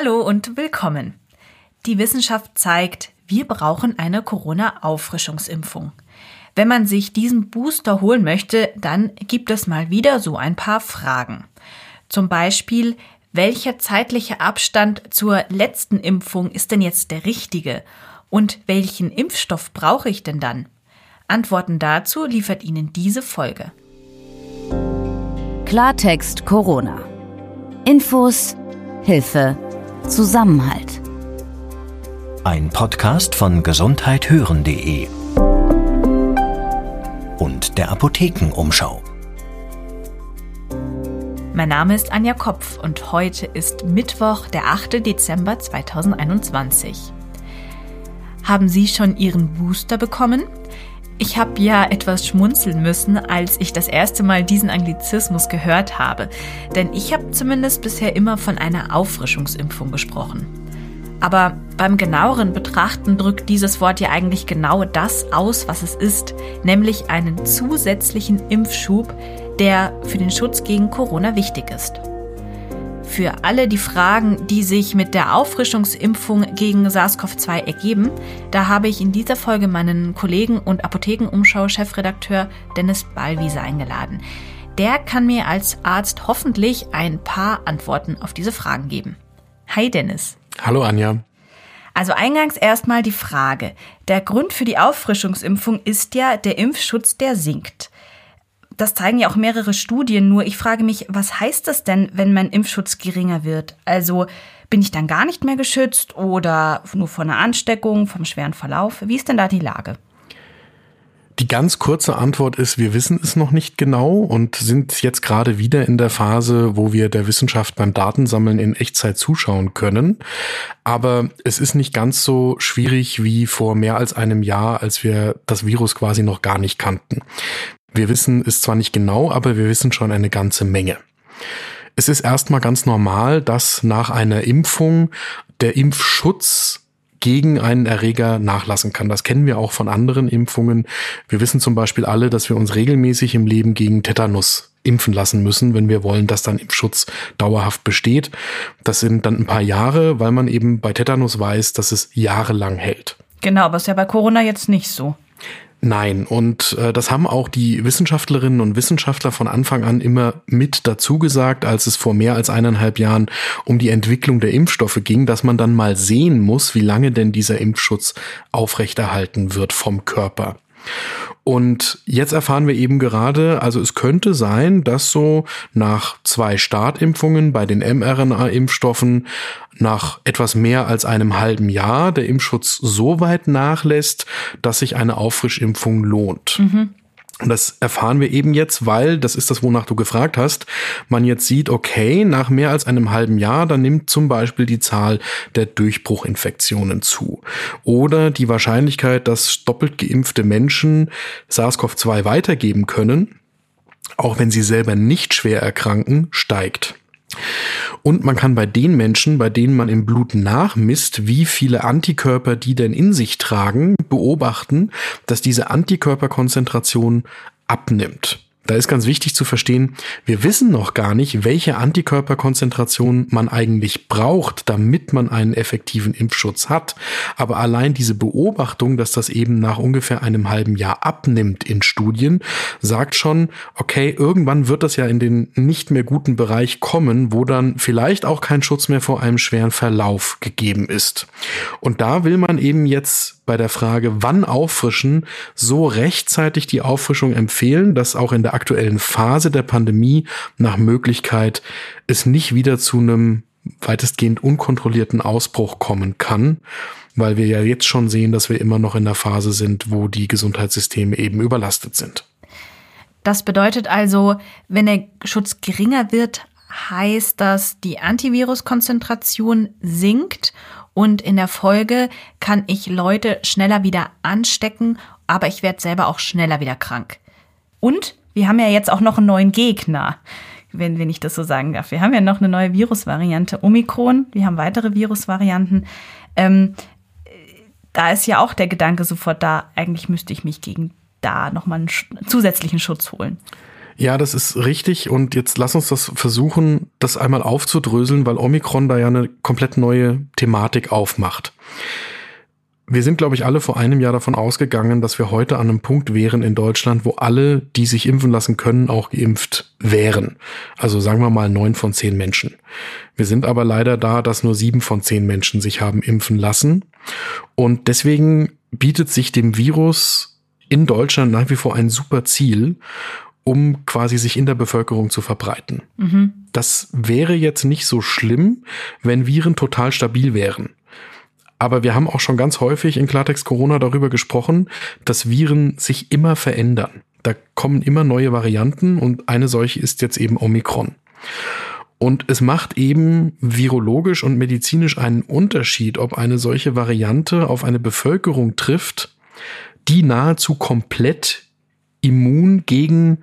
Hallo und willkommen. Die Wissenschaft zeigt, wir brauchen eine Corona-Auffrischungsimpfung. Wenn man sich diesen Booster holen möchte, dann gibt es mal wieder so ein paar Fragen. Zum Beispiel, welcher zeitliche Abstand zur letzten Impfung ist denn jetzt der richtige? Und welchen Impfstoff brauche ich denn dann? Antworten dazu liefert Ihnen diese Folge. Klartext Corona. Infos, Hilfe, Zusammenhalt. Ein Podcast von gesundheithören.de und der Apothekenumschau. Mein Name ist Anja Kopf und heute ist Mittwoch, der 8. Dezember 2021. Haben Sie schon Ihren Booster bekommen? Ich habe ja etwas schmunzeln müssen, als ich das erste Mal diesen Anglizismus gehört habe, denn ich habe zumindest bisher immer von einer Auffrischungsimpfung gesprochen. Aber beim genaueren Betrachten drückt dieses Wort ja eigentlich genau das aus, was es ist, nämlich einen zusätzlichen Impfschub, der für den Schutz gegen Corona wichtig ist. Für alle die Fragen, die sich mit der Auffrischungsimpfung gegen SARS-CoV-2 ergeben, da habe ich in dieser Folge meinen Kollegen und Apothekenumschau-Chefredakteur Dennis Ballwiese eingeladen. Der kann mir als Arzt hoffentlich ein paar Antworten auf diese Fragen geben. Hi Dennis. Hallo Anja. Also eingangs erstmal die Frage. Der Grund für die Auffrischungsimpfung ist ja der Impfschutz, der sinkt. Das zeigen ja auch mehrere Studien, nur ich frage mich, was heißt das denn, wenn mein Impfschutz geringer wird? Also bin ich dann gar nicht mehr geschützt oder nur vor einer Ansteckung, vom schweren Verlauf? Wie ist denn da die Lage? Die ganz kurze Antwort ist, wir wissen es noch nicht genau und sind jetzt gerade wieder in der Phase, wo wir der Wissenschaft beim Datensammeln in Echtzeit zuschauen können. Aber es ist nicht ganz so schwierig wie vor mehr als einem Jahr, als wir das Virus quasi noch gar nicht kannten. Wir wissen es zwar nicht genau, aber wir wissen schon eine ganze Menge. Es ist erstmal ganz normal, dass nach einer Impfung der Impfschutz gegen einen Erreger nachlassen kann. Das kennen wir auch von anderen Impfungen. Wir wissen zum Beispiel alle, dass wir uns regelmäßig im Leben gegen Tetanus impfen lassen müssen, wenn wir wollen, dass dann Impfschutz dauerhaft besteht. Das sind dann ein paar Jahre, weil man eben bei Tetanus weiß, dass es jahrelang hält. Genau, aber ist ja bei Corona jetzt nicht so. Nein, und äh, das haben auch die Wissenschaftlerinnen und Wissenschaftler von Anfang an immer mit dazu gesagt, als es vor mehr als eineinhalb Jahren um die Entwicklung der Impfstoffe ging, dass man dann mal sehen muss, wie lange denn dieser Impfschutz aufrechterhalten wird vom Körper. Und jetzt erfahren wir eben gerade, also es könnte sein, dass so nach zwei Startimpfungen bei den mRNA-Impfstoffen nach etwas mehr als einem halben Jahr der Impfschutz so weit nachlässt, dass sich eine Auffrischimpfung lohnt. Mhm. Und das erfahren wir eben jetzt, weil, das ist das, wonach du gefragt hast, man jetzt sieht, okay, nach mehr als einem halben Jahr, dann nimmt zum Beispiel die Zahl der Durchbruchinfektionen zu. Oder die Wahrscheinlichkeit, dass doppelt geimpfte Menschen SARS-CoV-2 weitergeben können, auch wenn sie selber nicht schwer erkranken, steigt. Und man kann bei den Menschen, bei denen man im Blut nachmisst, wie viele Antikörper die denn in sich tragen, beobachten, dass diese Antikörperkonzentration abnimmt. Da ist ganz wichtig zu verstehen, wir wissen noch gar nicht, welche Antikörperkonzentration man eigentlich braucht, damit man einen effektiven Impfschutz hat. Aber allein diese Beobachtung, dass das eben nach ungefähr einem halben Jahr abnimmt in Studien, sagt schon, okay, irgendwann wird das ja in den nicht mehr guten Bereich kommen, wo dann vielleicht auch kein Schutz mehr vor einem schweren Verlauf gegeben ist. Und da will man eben jetzt bei der Frage, wann auffrischen, so rechtzeitig die Auffrischung empfehlen, dass auch in der aktuellen Phase der Pandemie nach Möglichkeit es nicht wieder zu einem weitestgehend unkontrollierten Ausbruch kommen kann, weil wir ja jetzt schon sehen, dass wir immer noch in der Phase sind, wo die Gesundheitssysteme eben überlastet sind. Das bedeutet also, wenn der Schutz geringer wird, heißt das, die Antiviruskonzentration sinkt und in der Folge kann ich Leute schneller wieder anstecken, aber ich werde selber auch schneller wieder krank. Und wir haben ja jetzt auch noch einen neuen Gegner, wenn, wenn ich das so sagen darf. Wir haben ja noch eine neue Virusvariante, Omikron. Wir haben weitere Virusvarianten. Ähm, da ist ja auch der Gedanke sofort da, eigentlich müsste ich mich gegen da nochmal einen zusätzlichen Schutz holen. Ja, das ist richtig. Und jetzt lass uns das versuchen das einmal aufzudröseln, weil Omikron da ja eine komplett neue Thematik aufmacht. Wir sind, glaube ich, alle vor einem Jahr davon ausgegangen, dass wir heute an einem Punkt wären in Deutschland, wo alle, die sich impfen lassen können, auch geimpft wären. Also sagen wir mal neun von zehn Menschen. Wir sind aber leider da, dass nur sieben von zehn Menschen sich haben impfen lassen. Und deswegen bietet sich dem Virus in Deutschland nach wie vor ein super Ziel, um quasi sich in der Bevölkerung zu verbreiten. Mhm. Das wäre jetzt nicht so schlimm, wenn Viren total stabil wären. Aber wir haben auch schon ganz häufig in Klartext Corona darüber gesprochen, dass Viren sich immer verändern. Da kommen immer neue Varianten und eine solche ist jetzt eben Omikron. Und es macht eben virologisch und medizinisch einen Unterschied, ob eine solche Variante auf eine Bevölkerung trifft, die nahezu komplett immun gegen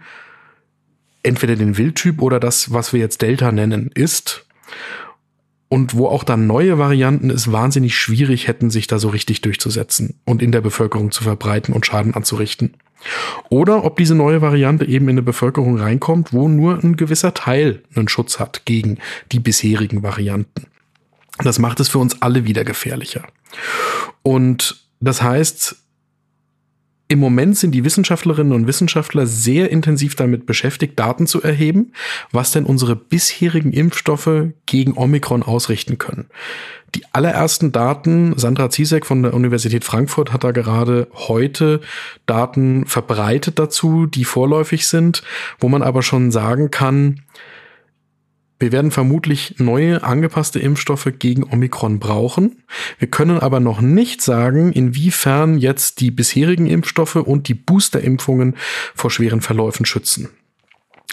entweder den Wildtyp oder das, was wir jetzt Delta nennen, ist und wo auch dann neue Varianten es wahnsinnig schwierig hätten, sich da so richtig durchzusetzen und in der Bevölkerung zu verbreiten und Schaden anzurichten. Oder ob diese neue Variante eben in eine Bevölkerung reinkommt, wo nur ein gewisser Teil einen Schutz hat gegen die bisherigen Varianten. Das macht es für uns alle wieder gefährlicher. Und das heißt, im Moment sind die Wissenschaftlerinnen und Wissenschaftler sehr intensiv damit beschäftigt, Daten zu erheben, was denn unsere bisherigen Impfstoffe gegen Omikron ausrichten können. Die allerersten Daten, Sandra Ziesek von der Universität Frankfurt hat da gerade heute Daten verbreitet dazu, die vorläufig sind, wo man aber schon sagen kann, wir werden vermutlich neue angepasste Impfstoffe gegen Omikron brauchen. Wir können aber noch nicht sagen, inwiefern jetzt die bisherigen Impfstoffe und die Boosterimpfungen vor schweren Verläufen schützen.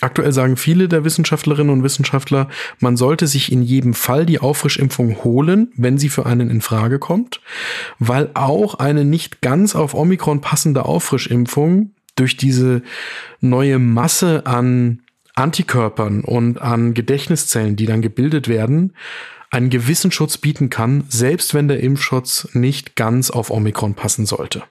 Aktuell sagen viele der Wissenschaftlerinnen und Wissenschaftler, man sollte sich in jedem Fall die Auffrischimpfung holen, wenn sie für einen in Frage kommt, weil auch eine nicht ganz auf Omikron passende Auffrischimpfung durch diese neue Masse an Antikörpern und an Gedächtniszellen, die dann gebildet werden, einen gewissen Schutz bieten kann, selbst wenn der Impfschutz nicht ganz auf Omikron passen sollte.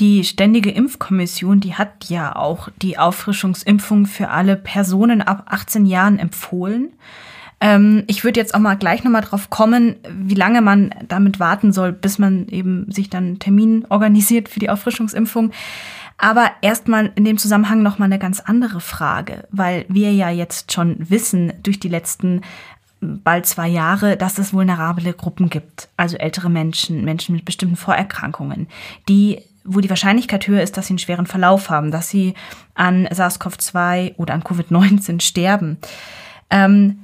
Die Ständige Impfkommission, die hat ja auch die Auffrischungsimpfung für alle Personen ab 18 Jahren empfohlen. Ähm, ich würde jetzt auch mal gleich nochmal drauf kommen, wie lange man damit warten soll, bis man eben sich dann einen Termin organisiert für die Auffrischungsimpfung. Aber erstmal in dem Zusammenhang nochmal eine ganz andere Frage, weil wir ja jetzt schon wissen durch die letzten bald zwei Jahre, dass es vulnerable Gruppen gibt, also ältere Menschen, Menschen mit bestimmten Vorerkrankungen, die wo die Wahrscheinlichkeit höher ist, dass sie einen schweren Verlauf haben, dass sie an SARS-CoV-2 oder an Covid-19 sterben. Ähm,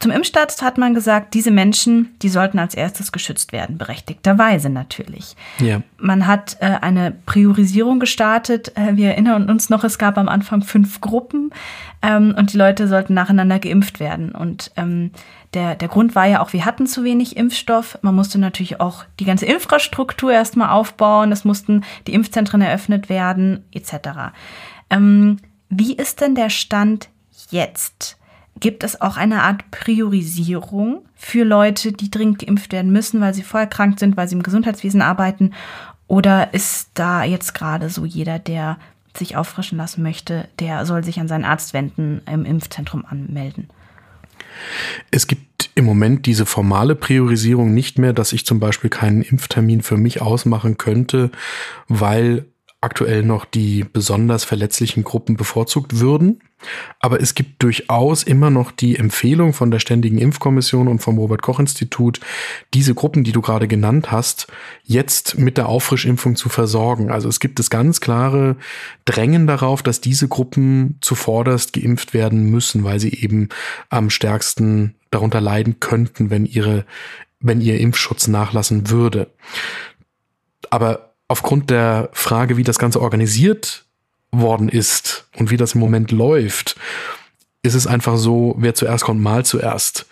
zum Impfstart hat man gesagt, diese Menschen, die sollten als erstes geschützt werden, berechtigterweise natürlich. Ja. Man hat äh, eine Priorisierung gestartet. Äh, wir erinnern uns noch, es gab am Anfang fünf Gruppen ähm, und die Leute sollten nacheinander geimpft werden. Und ähm, der, der Grund war ja auch, wir hatten zu wenig Impfstoff. Man musste natürlich auch die ganze Infrastruktur erstmal aufbauen. Es mussten die Impfzentren eröffnet werden, etc. Ähm, wie ist denn der Stand jetzt? Gibt es auch eine Art Priorisierung für Leute, die dringend geimpft werden müssen, weil sie vorher krank sind, weil sie im Gesundheitswesen arbeiten? Oder ist da jetzt gerade so jeder, der sich auffrischen lassen möchte, der soll sich an seinen Arzt wenden, im Impfzentrum anmelden? Es gibt im Moment diese formale Priorisierung nicht mehr, dass ich zum Beispiel keinen Impftermin für mich ausmachen könnte, weil aktuell noch die besonders verletzlichen Gruppen bevorzugt würden. Aber es gibt durchaus immer noch die Empfehlung von der Ständigen Impfkommission und vom Robert Koch Institut, diese Gruppen, die du gerade genannt hast, jetzt mit der Auffrischimpfung zu versorgen. Also es gibt das ganz klare Drängen darauf, dass diese Gruppen zuvorderst geimpft werden müssen, weil sie eben am stärksten darunter leiden könnten, wenn ihre, wenn ihr Impfschutz nachlassen würde. Aber aufgrund der Frage, wie das Ganze organisiert worden ist und wie das im Moment läuft, ist es einfach so, wer zuerst kommt, mal zuerst.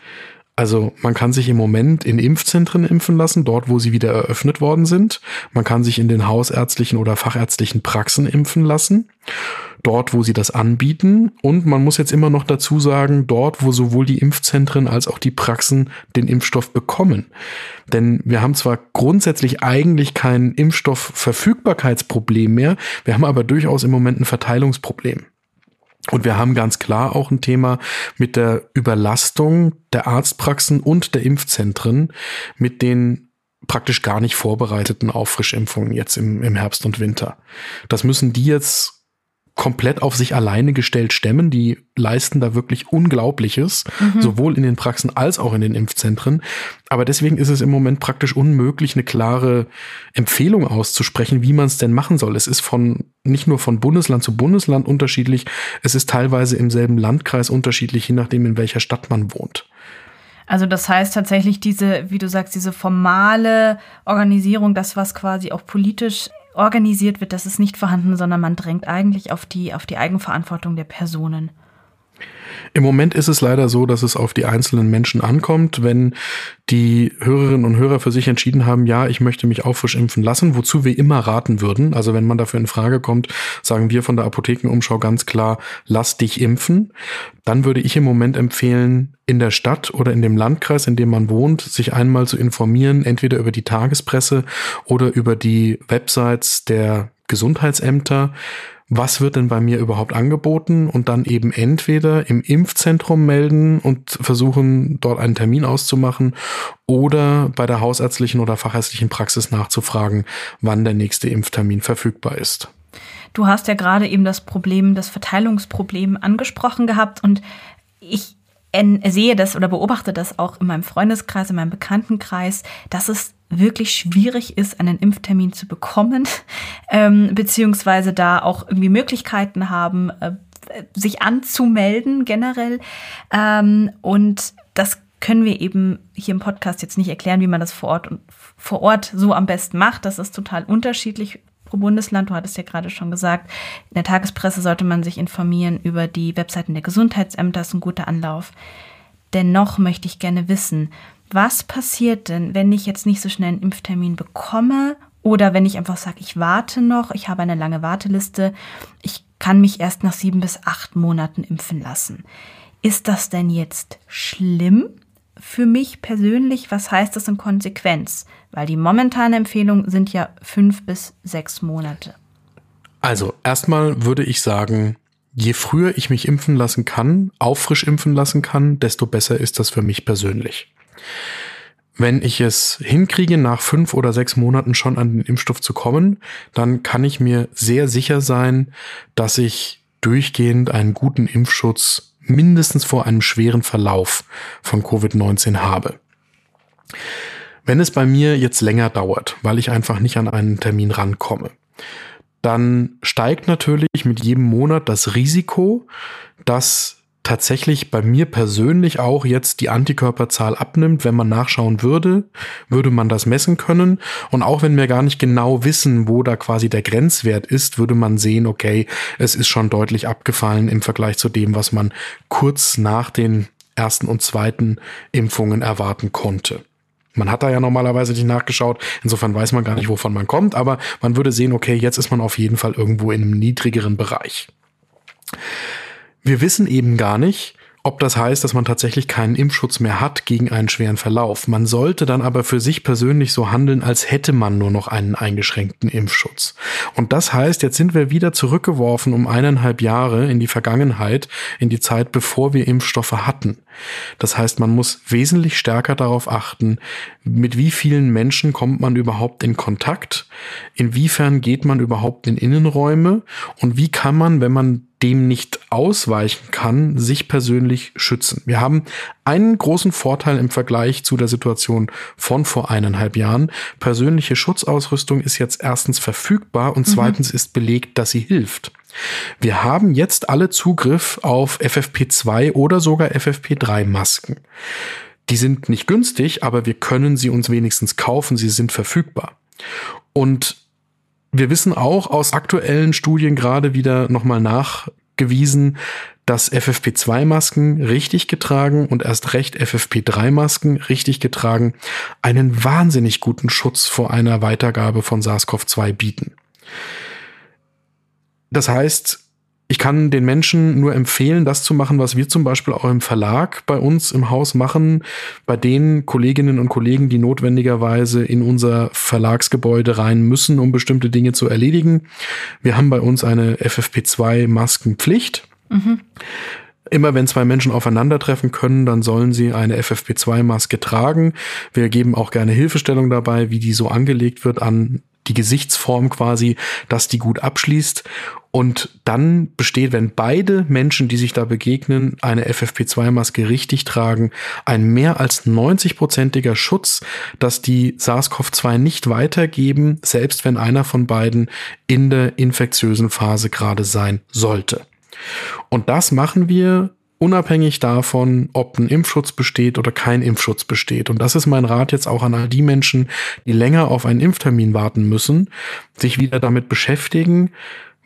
Also man kann sich im Moment in Impfzentren impfen lassen, dort wo sie wieder eröffnet worden sind. Man kann sich in den hausärztlichen oder fachärztlichen Praxen impfen lassen dort, wo sie das anbieten. Und man muss jetzt immer noch dazu sagen, dort, wo sowohl die Impfzentren als auch die Praxen den Impfstoff bekommen. Denn wir haben zwar grundsätzlich eigentlich kein Impfstoffverfügbarkeitsproblem mehr, wir haben aber durchaus im Moment ein Verteilungsproblem. Und wir haben ganz klar auch ein Thema mit der Überlastung der Arztpraxen und der Impfzentren mit den praktisch gar nicht vorbereiteten Auffrischimpfungen jetzt im, im Herbst und Winter. Das müssen die jetzt komplett auf sich alleine gestellt stemmen. Die leisten da wirklich Unglaubliches, mhm. sowohl in den Praxen als auch in den Impfzentren. Aber deswegen ist es im Moment praktisch unmöglich, eine klare Empfehlung auszusprechen, wie man es denn machen soll. Es ist von nicht nur von Bundesland zu Bundesland unterschiedlich, es ist teilweise im selben Landkreis unterschiedlich, je nachdem, in welcher Stadt man wohnt. Also das heißt tatsächlich diese, wie du sagst, diese formale Organisierung, das was quasi auch politisch organisiert wird, das ist nicht vorhanden, sondern man drängt eigentlich auf die, auf die Eigenverantwortung der Personen. Im Moment ist es leider so, dass es auf die einzelnen Menschen ankommt, wenn die Hörerinnen und Hörer für sich entschieden haben, ja, ich möchte mich auch frisch impfen lassen, wozu wir immer raten würden. Also wenn man dafür in Frage kommt, sagen wir von der Apothekenumschau ganz klar, lass dich impfen. Dann würde ich im Moment empfehlen, in der Stadt oder in dem Landkreis, in dem man wohnt, sich einmal zu informieren, entweder über die Tagespresse oder über die Websites der Gesundheitsämter, was wird denn bei mir überhaupt angeboten und dann eben entweder im Impfzentrum melden und versuchen, dort einen Termin auszumachen oder bei der hausärztlichen oder fachärztlichen Praxis nachzufragen, wann der nächste Impftermin verfügbar ist. Du hast ja gerade eben das Problem, das Verteilungsproblem angesprochen gehabt und ich sehe das oder beobachte das auch in meinem Freundeskreis, in meinem Bekanntenkreis, dass es wirklich schwierig ist, einen Impftermin zu bekommen, ähm, beziehungsweise da auch irgendwie Möglichkeiten haben, äh, sich anzumelden generell. Ähm, und das können wir eben hier im Podcast jetzt nicht erklären, wie man das vor Ort und vor Ort so am besten macht. Das ist total unterschiedlich pro Bundesland. Du hattest ja gerade schon gesagt, in der Tagespresse sollte man sich informieren über die Webseiten der Gesundheitsämter. Das ist ein guter Anlauf. Dennoch möchte ich gerne wissen, was passiert denn, wenn ich jetzt nicht so schnell einen Impftermin bekomme oder wenn ich einfach sage, ich warte noch, ich habe eine lange Warteliste, ich kann mich erst nach sieben bis acht Monaten impfen lassen. Ist das denn jetzt schlimm für mich persönlich? Was heißt das in Konsequenz? Weil die momentane Empfehlung sind ja fünf bis sechs Monate. Also erstmal würde ich sagen, je früher ich mich impfen lassen kann, auffrisch impfen lassen kann, desto besser ist das für mich persönlich. Wenn ich es hinkriege, nach fünf oder sechs Monaten schon an den Impfstoff zu kommen, dann kann ich mir sehr sicher sein, dass ich durchgehend einen guten Impfschutz mindestens vor einem schweren Verlauf von Covid-19 habe. Wenn es bei mir jetzt länger dauert, weil ich einfach nicht an einen Termin rankomme, dann steigt natürlich mit jedem Monat das Risiko, dass tatsächlich bei mir persönlich auch jetzt die Antikörperzahl abnimmt. Wenn man nachschauen würde, würde man das messen können. Und auch wenn wir gar nicht genau wissen, wo da quasi der Grenzwert ist, würde man sehen, okay, es ist schon deutlich abgefallen im Vergleich zu dem, was man kurz nach den ersten und zweiten Impfungen erwarten konnte. Man hat da ja normalerweise nicht nachgeschaut, insofern weiß man gar nicht, wovon man kommt, aber man würde sehen, okay, jetzt ist man auf jeden Fall irgendwo in einem niedrigeren Bereich. Wir wissen eben gar nicht, ob das heißt, dass man tatsächlich keinen Impfschutz mehr hat gegen einen schweren Verlauf. Man sollte dann aber für sich persönlich so handeln, als hätte man nur noch einen eingeschränkten Impfschutz. Und das heißt, jetzt sind wir wieder zurückgeworfen um eineinhalb Jahre in die Vergangenheit, in die Zeit, bevor wir Impfstoffe hatten. Das heißt, man muss wesentlich stärker darauf achten, mit wie vielen Menschen kommt man überhaupt in Kontakt, inwiefern geht man überhaupt in Innenräume und wie kann man, wenn man dem nicht ausweichen kann, sich persönlich schützen. Wir haben einen großen Vorteil im Vergleich zu der Situation von vor eineinhalb Jahren. Persönliche Schutzausrüstung ist jetzt erstens verfügbar und mhm. zweitens ist belegt, dass sie hilft. Wir haben jetzt alle Zugriff auf FFP2 oder sogar FFP3 Masken. Die sind nicht günstig, aber wir können sie uns wenigstens kaufen, sie sind verfügbar. Und wir wissen auch aus aktuellen Studien gerade wieder nochmal nachgewiesen, dass FFP2-Masken richtig getragen und erst recht FFP3-Masken richtig getragen einen wahnsinnig guten Schutz vor einer Weitergabe von SARS-CoV-2 bieten. Das heißt, ich kann den Menschen nur empfehlen, das zu machen, was wir zum Beispiel auch im Verlag bei uns im Haus machen, bei den Kolleginnen und Kollegen, die notwendigerweise in unser Verlagsgebäude rein müssen, um bestimmte Dinge zu erledigen. Wir haben bei uns eine FFP2-Maskenpflicht. Mhm. Immer wenn zwei Menschen aufeinandertreffen können, dann sollen sie eine FFP2-Maske tragen. Wir geben auch gerne Hilfestellung dabei, wie die so angelegt wird an die Gesichtsform quasi, dass die gut abschließt. Und dann besteht, wenn beide Menschen, die sich da begegnen, eine FFP2-Maske richtig tragen, ein mehr als 90-prozentiger Schutz, dass die SARS-CoV-2 nicht weitergeben, selbst wenn einer von beiden in der infektiösen Phase gerade sein sollte. Und das machen wir unabhängig davon, ob ein Impfschutz besteht oder kein Impfschutz besteht. Und das ist mein Rat jetzt auch an all die Menschen, die länger auf einen Impftermin warten müssen, sich wieder damit beschäftigen,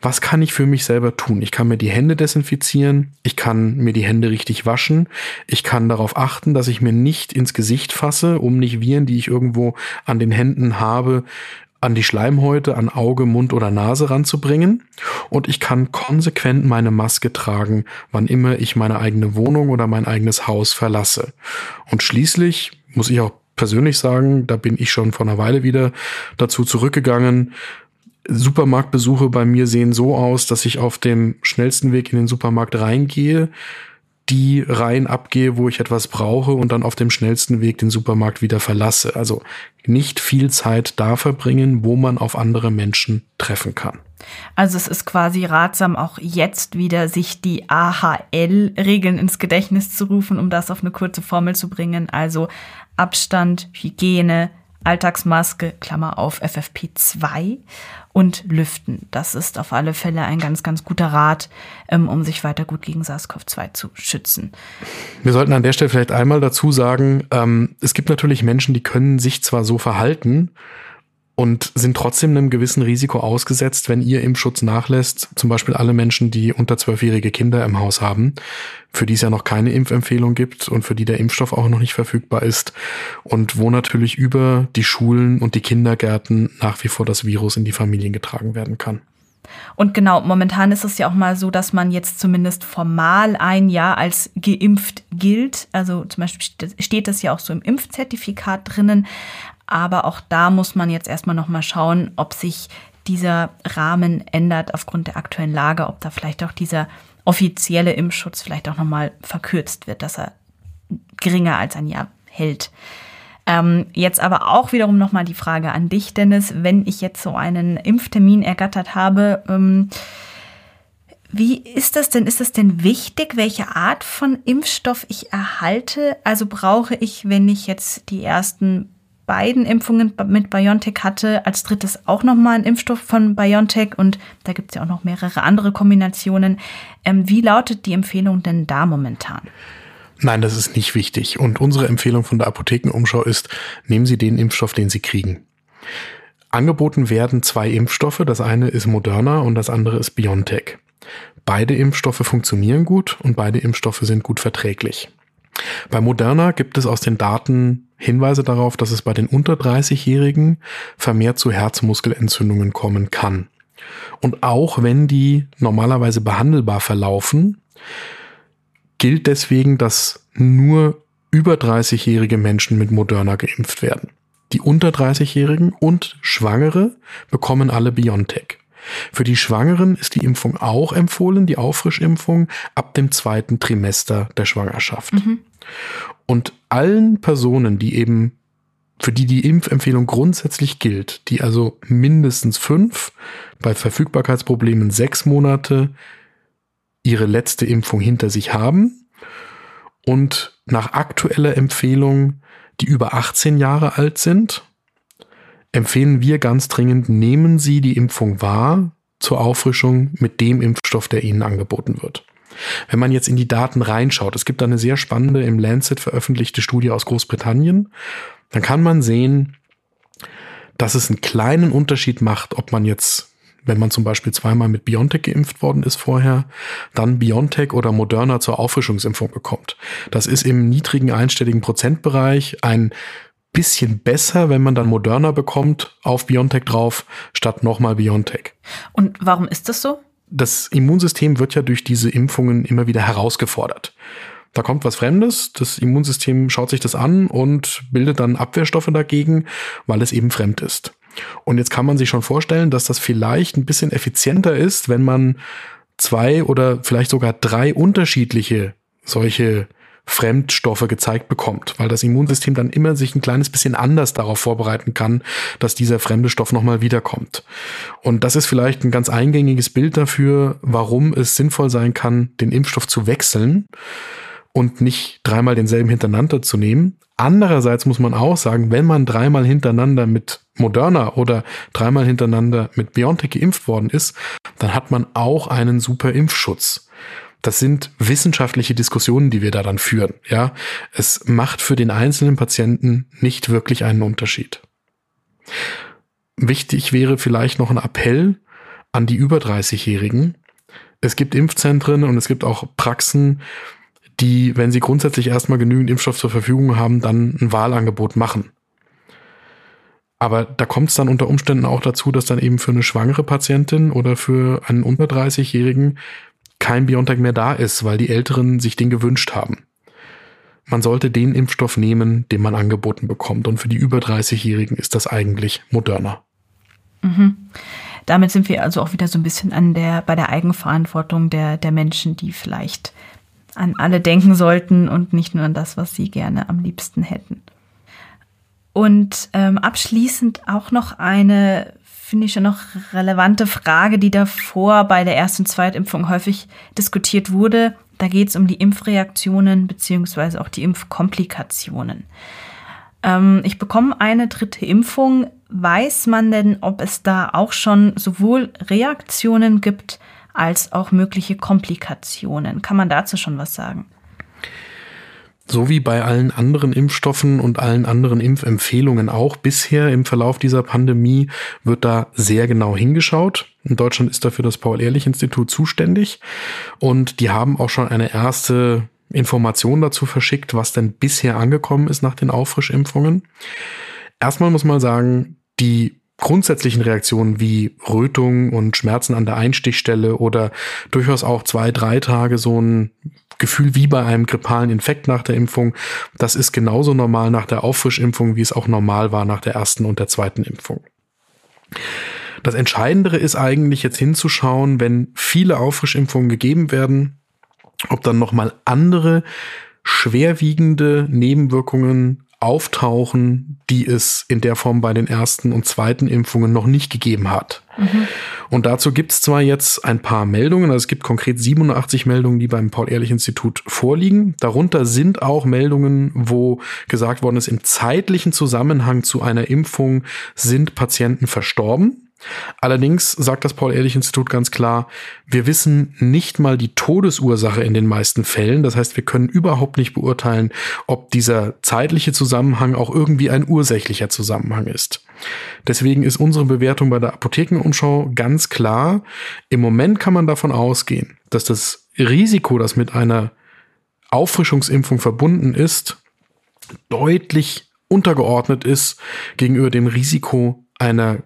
was kann ich für mich selber tun? Ich kann mir die Hände desinfizieren, ich kann mir die Hände richtig waschen, ich kann darauf achten, dass ich mir nicht ins Gesicht fasse, um nicht Viren, die ich irgendwo an den Händen habe, an die Schleimhäute, an Auge, Mund oder Nase ranzubringen. Und ich kann konsequent meine Maske tragen, wann immer ich meine eigene Wohnung oder mein eigenes Haus verlasse. Und schließlich muss ich auch persönlich sagen, da bin ich schon vor einer Weile wieder dazu zurückgegangen. Supermarktbesuche bei mir sehen so aus, dass ich auf dem schnellsten Weg in den Supermarkt reingehe, die Reihen abgehe, wo ich etwas brauche und dann auf dem schnellsten Weg den Supermarkt wieder verlasse. Also nicht viel Zeit da verbringen, wo man auf andere Menschen treffen kann. Also es ist quasi ratsam, auch jetzt wieder sich die AHL-Regeln ins Gedächtnis zu rufen, um das auf eine kurze Formel zu bringen. Also Abstand, Hygiene, Alltagsmaske, Klammer auf FFP2 und Lüften. Das ist auf alle Fälle ein ganz, ganz guter Rat, ähm, um sich weiter gut gegen SARS-CoV-2 zu schützen. Wir sollten an der Stelle vielleicht einmal dazu sagen, ähm, es gibt natürlich Menschen, die können sich zwar so verhalten, und sind trotzdem einem gewissen Risiko ausgesetzt, wenn ihr Impfschutz nachlässt. Zum Beispiel alle Menschen, die unter zwölfjährige Kinder im Haus haben, für die es ja noch keine Impfempfehlung gibt und für die der Impfstoff auch noch nicht verfügbar ist und wo natürlich über die Schulen und die Kindergärten nach wie vor das Virus in die Familien getragen werden kann. Und genau, momentan ist es ja auch mal so, dass man jetzt zumindest formal ein Jahr als geimpft gilt. Also zum Beispiel steht das ja auch so im Impfzertifikat drinnen. Aber auch da muss man jetzt erstmal nochmal schauen, ob sich dieser Rahmen ändert aufgrund der aktuellen Lage, ob da vielleicht auch dieser offizielle Impfschutz vielleicht auch nochmal verkürzt wird, dass er geringer als ein Jahr hält. Ähm, jetzt aber auch wiederum nochmal die Frage an dich, Dennis, wenn ich jetzt so einen Impftermin ergattert habe, ähm, wie ist das denn? Ist das denn wichtig, welche Art von Impfstoff ich erhalte? Also brauche ich, wenn ich jetzt die ersten beiden Impfungen mit BioNTech hatte, als drittes auch nochmal ein Impfstoff von BioNTech und da gibt es ja auch noch mehrere andere Kombinationen. Ähm, wie lautet die Empfehlung denn da momentan? Nein, das ist nicht wichtig. Und unsere Empfehlung von der Apothekenumschau ist, nehmen Sie den Impfstoff, den Sie kriegen. Angeboten werden zwei Impfstoffe. Das eine ist Moderna und das andere ist BioNTech. Beide Impfstoffe funktionieren gut und beide Impfstoffe sind gut verträglich. Bei Moderna gibt es aus den Daten Hinweise darauf, dass es bei den unter 30-Jährigen vermehrt zu Herzmuskelentzündungen kommen kann. Und auch wenn die normalerweise behandelbar verlaufen, gilt deswegen, dass nur über 30-jährige Menschen mit Moderna geimpft werden. Die unter 30-Jährigen und Schwangere bekommen alle BioNTech. Für die Schwangeren ist die Impfung auch empfohlen, die Auffrischimpfung, ab dem zweiten Trimester der Schwangerschaft. Mhm. Und allen Personen, die eben, für die die Impfempfehlung grundsätzlich gilt, die also mindestens fünf, bei Verfügbarkeitsproblemen sechs Monate ihre letzte Impfung hinter sich haben und nach aktueller Empfehlung, die über 18 Jahre alt sind, empfehlen wir ganz dringend, nehmen Sie die Impfung wahr zur Auffrischung mit dem Impfstoff, der Ihnen angeboten wird. Wenn man jetzt in die Daten reinschaut, es gibt eine sehr spannende im Lancet veröffentlichte Studie aus Großbritannien, dann kann man sehen, dass es einen kleinen Unterschied macht, ob man jetzt, wenn man zum Beispiel zweimal mit BioNTech geimpft worden ist vorher, dann BioNTech oder Moderna zur Auffrischungsimpfung bekommt. Das ist im niedrigen einstelligen Prozentbereich ein bisschen besser, wenn man dann Moderna bekommt auf BioNTech drauf, statt nochmal BioNTech. Und warum ist das so? Das Immunsystem wird ja durch diese Impfungen immer wieder herausgefordert. Da kommt was Fremdes, das Immunsystem schaut sich das an und bildet dann Abwehrstoffe dagegen, weil es eben fremd ist. Und jetzt kann man sich schon vorstellen, dass das vielleicht ein bisschen effizienter ist, wenn man zwei oder vielleicht sogar drei unterschiedliche solche Fremdstoffe gezeigt bekommt, weil das Immunsystem dann immer sich ein kleines bisschen anders darauf vorbereiten kann, dass dieser fremde Stoff nochmal wiederkommt. Und das ist vielleicht ein ganz eingängiges Bild dafür, warum es sinnvoll sein kann, den Impfstoff zu wechseln und nicht dreimal denselben hintereinander zu nehmen. Andererseits muss man auch sagen, wenn man dreimal hintereinander mit Moderna oder dreimal hintereinander mit BioNTech geimpft worden ist, dann hat man auch einen super Impfschutz. Das sind wissenschaftliche Diskussionen, die wir da dann führen. Ja, es macht für den einzelnen Patienten nicht wirklich einen Unterschied. Wichtig wäre vielleicht noch ein Appell an die über 30-Jährigen. Es gibt Impfzentren und es gibt auch Praxen, die, wenn sie grundsätzlich erstmal genügend Impfstoff zur Verfügung haben, dann ein Wahlangebot machen. Aber da kommt es dann unter Umständen auch dazu, dass dann eben für eine schwangere Patientin oder für einen unter 30-Jährigen kein Biontech mehr da ist, weil die Älteren sich den gewünscht haben. Man sollte den Impfstoff nehmen, den man angeboten bekommt. Und für die über 30-Jährigen ist das eigentlich moderner. Mhm. Damit sind wir also auch wieder so ein bisschen an der, bei der Eigenverantwortung der, der Menschen, die vielleicht an alle denken sollten und nicht nur an das, was sie gerne am liebsten hätten. Und ähm, abschließend auch noch eine finde ich schon noch relevante Frage, die davor bei der ersten und Zweitimpfung häufig diskutiert wurde. Da geht es um die Impfreaktionen beziehungsweise auch die Impfkomplikationen. Ähm, ich bekomme eine dritte Impfung. Weiß man denn, ob es da auch schon sowohl Reaktionen gibt als auch mögliche Komplikationen? Kann man dazu schon was sagen? So wie bei allen anderen Impfstoffen und allen anderen Impfempfehlungen auch bisher im Verlauf dieser Pandemie wird da sehr genau hingeschaut. In Deutschland ist dafür das Paul-Ehrlich-Institut zuständig und die haben auch schon eine erste Information dazu verschickt, was denn bisher angekommen ist nach den Auffrischimpfungen. Erstmal muss man sagen, die grundsätzlichen Reaktionen wie Rötung und Schmerzen an der Einstichstelle oder durchaus auch zwei, drei Tage so ein Gefühl wie bei einem grippalen Infekt nach der Impfung, das ist genauso normal nach der Auffrischimpfung, wie es auch normal war nach der ersten und der zweiten Impfung. Das Entscheidendere ist eigentlich jetzt hinzuschauen, wenn viele Auffrischimpfungen gegeben werden, ob dann nochmal andere schwerwiegende Nebenwirkungen auftauchen, die es in der Form bei den ersten und zweiten Impfungen noch nicht gegeben hat. Mhm. Und dazu gibt es zwar jetzt ein paar Meldungen, also es gibt konkret 87 Meldungen, die beim Paul-Ehrlich-Institut vorliegen. Darunter sind auch Meldungen, wo gesagt worden ist, im zeitlichen Zusammenhang zu einer Impfung sind Patienten verstorben. Allerdings sagt das Paul-Ehrlich-Institut ganz klar, wir wissen nicht mal die Todesursache in den meisten Fällen. Das heißt, wir können überhaupt nicht beurteilen, ob dieser zeitliche Zusammenhang auch irgendwie ein ursächlicher Zusammenhang ist. Deswegen ist unsere Bewertung bei der Apothekenumschau ganz klar. Im Moment kann man davon ausgehen, dass das Risiko, das mit einer Auffrischungsimpfung verbunden ist, deutlich untergeordnet ist gegenüber dem Risiko einer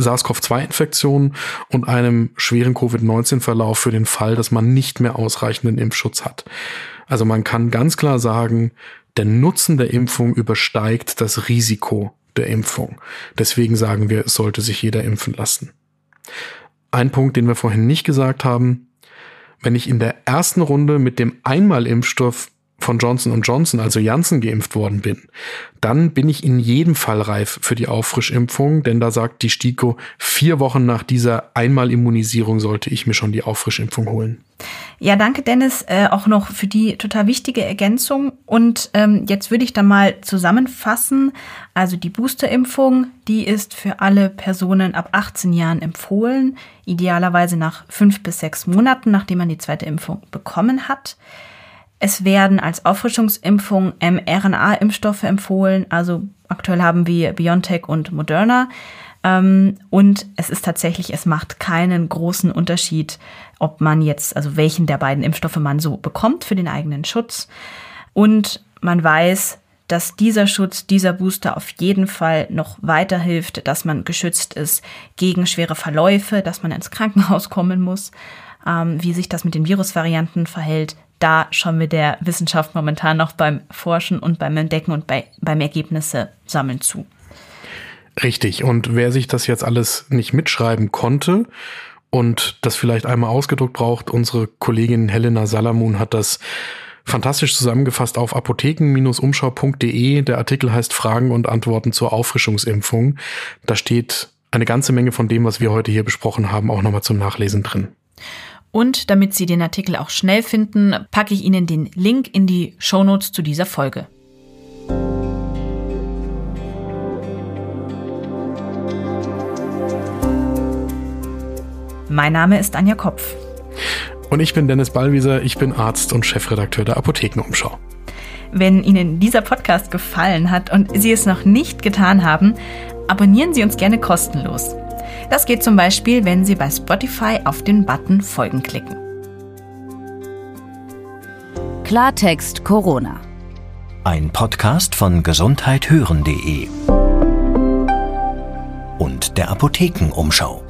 SARS-CoV-2-Infektion und einem schweren Covid-19-Verlauf für den Fall, dass man nicht mehr ausreichenden Impfschutz hat. Also man kann ganz klar sagen, der Nutzen der Impfung übersteigt das Risiko der Impfung. Deswegen sagen wir, es sollte sich jeder impfen lassen. Ein Punkt, den wir vorhin nicht gesagt haben, wenn ich in der ersten Runde mit dem Einmalimpfstoff von Johnson Johnson, also Janssen, geimpft worden bin, dann bin ich in jedem Fall reif für die Auffrischimpfung, denn da sagt die STIKO, vier Wochen nach dieser Einmalimmunisierung sollte ich mir schon die Auffrischimpfung holen. Ja, danke Dennis, äh, auch noch für die total wichtige Ergänzung. Und ähm, jetzt würde ich da mal zusammenfassen. Also die Boosterimpfung, die ist für alle Personen ab 18 Jahren empfohlen, idealerweise nach fünf bis sechs Monaten, nachdem man die zweite Impfung bekommen hat. Es werden als Auffrischungsimpfung mRNA-Impfstoffe empfohlen. Also aktuell haben wir BioNTech und Moderna. Ähm, und es ist tatsächlich, es macht keinen großen Unterschied, ob man jetzt, also welchen der beiden Impfstoffe man so bekommt für den eigenen Schutz. Und man weiß, dass dieser Schutz, dieser Booster auf jeden Fall noch weiterhilft, dass man geschützt ist gegen schwere Verläufe, dass man ins Krankenhaus kommen muss. Ähm, wie sich das mit den Virusvarianten verhält, da schauen wir der Wissenschaft momentan noch beim Forschen und beim Entdecken und bei, beim Ergebnisse sammeln zu. Richtig. Und wer sich das jetzt alles nicht mitschreiben konnte und das vielleicht einmal ausgedruckt braucht, unsere Kollegin Helena Salamun hat das fantastisch zusammengefasst auf apotheken-umschau.de. Der Artikel heißt Fragen und Antworten zur Auffrischungsimpfung. Da steht eine ganze Menge von dem, was wir heute hier besprochen haben, auch nochmal zum Nachlesen drin. Und damit Sie den Artikel auch schnell finden, packe ich Ihnen den Link in die Shownotes zu dieser Folge. Mein Name ist Anja Kopf. Und ich bin Dennis Ballwieser, ich bin Arzt und Chefredakteur der Apothekenumschau. Wenn Ihnen dieser Podcast gefallen hat und Sie es noch nicht getan haben, abonnieren Sie uns gerne kostenlos. Das geht zum Beispiel, wenn Sie bei Spotify auf den Button Folgen klicken. Klartext Corona. Ein Podcast von gesundheithören.de und der Apothekenumschau.